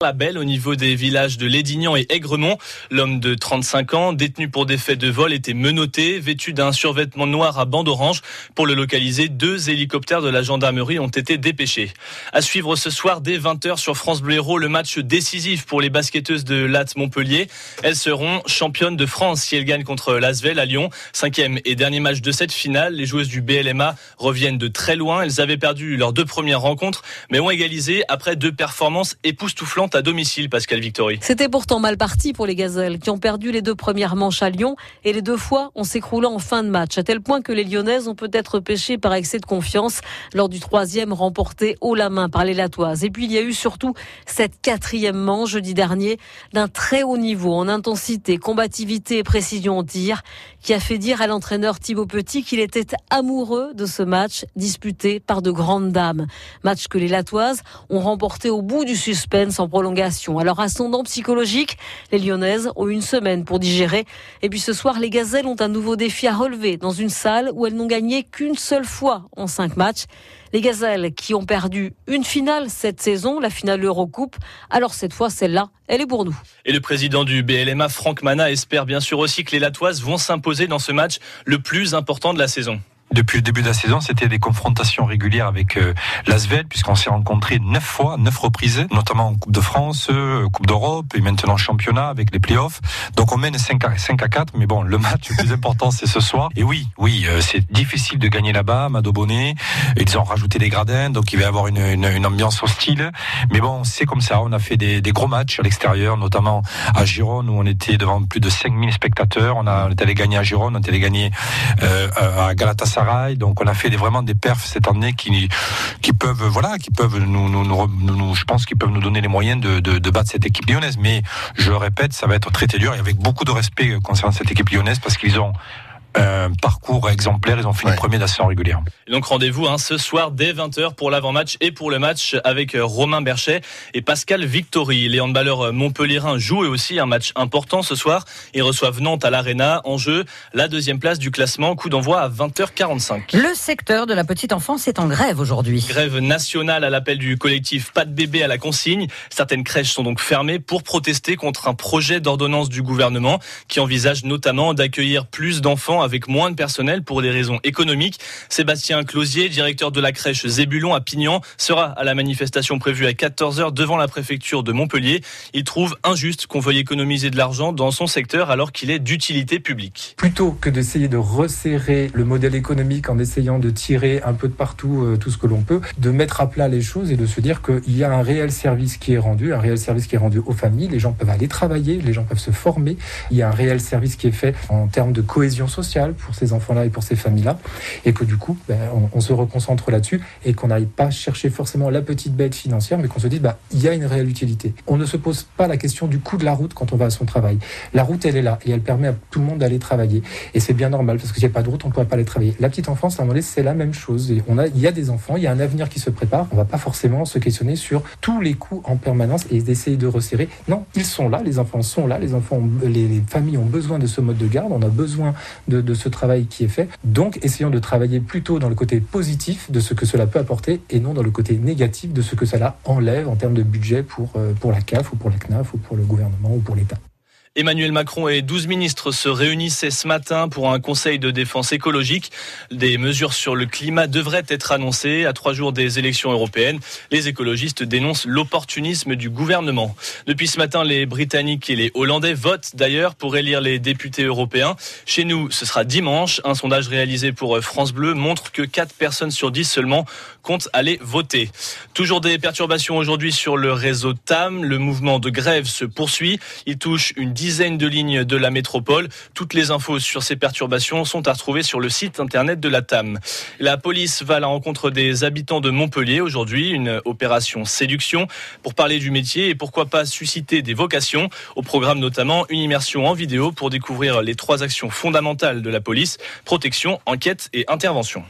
La Belle au niveau des villages de Lédignan et Aigremont. L'homme de 35 ans, détenu pour des faits de vol, était menotté, vêtu d'un survêtement noir à bande orange. Pour le localiser, deux hélicoptères de la gendarmerie ont été dépêchés. À suivre ce soir dès 20h sur France Bleu le match décisif pour les basketteuses de Latte Montpellier. Elles seront championnes de France si elles gagnent contre l'Asvel à Lyon. Cinquième et dernier match de cette finale. Les joueuses du BLMA reviennent de très loin. Elles avaient perdu leurs deux premières rencontres, mais ont égalisé après deux performances époustouflantes à domicile, Pascal Victory. C'était pourtant mal parti pour les Gazelles, qui ont perdu les deux premières manches à Lyon et les deux fois en s'écroulant en fin de match, à tel point que les Lyonnaises ont peut-être pêché par excès de confiance lors du troisième remporté haut la main par les Latoises. Et puis il y a eu surtout cette quatrième manche jeudi dernier d'un très haut niveau en intensité, combativité et précision au tir, qui a fait dire à l'entraîneur Thibaut Petit qu'il était amoureux de ce match disputé par de grandes dames. Match que les Latoises ont remporté au bout du suspense en Alors ascendant psychologique, les Lyonnaises ont une semaine pour digérer. Et puis ce soir, les Gazelles ont un nouveau défi à relever dans une salle où elles n'ont gagné qu'une seule fois en cinq matchs. Les Gazelles qui ont perdu une finale cette saison, la finale Eurocoupe. Alors cette fois, celle-là, elle est pour nous. Et le président du BLMA, Franck Mana, espère bien sûr aussi que les Latoises vont s'imposer dans ce match le plus important de la saison. Depuis le début de la saison, c'était des confrontations régulières avec euh, l'Asvel, puisqu'on s'est rencontrés neuf fois, neuf reprises, notamment en Coupe de France, euh, Coupe d'Europe et maintenant championnat avec les playoffs. Donc on mène 5 à, 5 à 4, mais bon, le match le plus important, c'est ce soir. Et oui, oui, euh, c'est difficile de gagner là-bas, Madobonnet. Ils ont rajouté des gradins, donc il va y avoir une, une, une, ambiance hostile. Mais bon, c'est comme ça. On a fait des, des gros matchs à l'extérieur, notamment à Gironde, où on était devant plus de 5000 spectateurs. On, a, on est allé gagner à Gironde, on est allé gagner euh, à Galatasaray donc on a fait vraiment des perfs cette année qui, qui peuvent, voilà, qui peuvent nous, je pense qu'ils peuvent nous donner les moyens de, battre cette équipe lyonnaise. Mais je le répète, ça va être très très dur et avec beaucoup de respect concernant cette équipe lyonnaise parce qu'ils ont un parcours exemplaire. Ils ont fini ouais. premier d'assez régulière. Et donc rendez-vous hein, ce soir dès 20h pour l'avant-match et pour le match avec euh, Romain Berchet et Pascal Victory. Les handballeurs euh, montpelliérains jouent aussi un match important ce soir. Ils reçoivent Nantes à l'Arena. En jeu, la deuxième place du classement. Coup d'envoi à 20h45. Le secteur de la petite enfance est en grève aujourd'hui. Grève nationale à l'appel du collectif Pas de bébé à la consigne. Certaines crèches sont donc fermées pour protester contre un projet d'ordonnance du gouvernement qui envisage notamment d'accueillir plus d'enfants avec moins de personnel pour des raisons économiques. Sébastien Closier, directeur de la crèche Zébulon à Pignan, sera à la manifestation prévue à 14h devant la préfecture de Montpellier. Il trouve injuste qu'on veuille économiser de l'argent dans son secteur alors qu'il est d'utilité publique. Plutôt que d'essayer de resserrer le modèle économique en essayant de tirer un peu de partout euh, tout ce que l'on peut, de mettre à plat les choses et de se dire qu'il y a un réel service qui est rendu, un réel service qui est rendu aux familles, les gens peuvent aller travailler, les gens peuvent se former, il y a un réel service qui est fait en termes de cohésion sociale pour ces enfants-là et pour ces familles-là, et que du coup, ben, on, se reconcentre là-dessus et qu'on n'aille pas chercher forcément la petite bête financière, mais qu'on se dise, bah, il y a une réelle utilité. On ne se pose pas la question du coût de la route quand on va à son travail. La route, elle est là et elle permet à tout le monde d'aller travailler. Et c'est bien normal parce qu'il n'y a pas de route, on ne pourrait pas aller travailler. La petite enfance, à un moment donné, c'est la même chose. On a, il y a des enfants, il y a un avenir qui se prépare. On ne va pas forcément se questionner sur tous les coûts en permanence et d'essayer de resserrer. Non, ils sont là, les enfants sont là, les enfants, les, familles ont besoin de ce mode de garde, on a besoin de, de ce travail qui est fait. Donc, essayons de travailler plutôt dans le côté positif de ce que cela peut apporter et non dans le côté négatif de ce que cela enlève en termes de budget pour, euh, pour la CAF ou pour la CNAF ou pour le gouvernement ou pour l'État. Emmanuel Macron et 12 ministres se réunissaient ce matin pour un conseil de défense écologique. Des mesures sur le climat devraient être annoncées à trois jours des élections européennes. Les écologistes dénoncent l'opportunisme du gouvernement. Depuis ce matin, les Britanniques et les Hollandais votent d'ailleurs pour élire les députés européens. Chez nous, ce sera dimanche. Un sondage réalisé pour France Bleu montre que 4 personnes sur 10 seulement comptent aller voter. Toujours des perturbations aujourd'hui sur le réseau TAM. Le mouvement de grève se poursuit. Il touche une de lignes de la métropole. Toutes les infos sur ces perturbations sont à retrouver sur le site internet de la TAM. La police va à la rencontre des habitants de Montpellier aujourd'hui, une opération séduction pour parler du métier et pourquoi pas susciter des vocations. Au programme notamment une immersion en vidéo pour découvrir les trois actions fondamentales de la police, protection, enquête et intervention.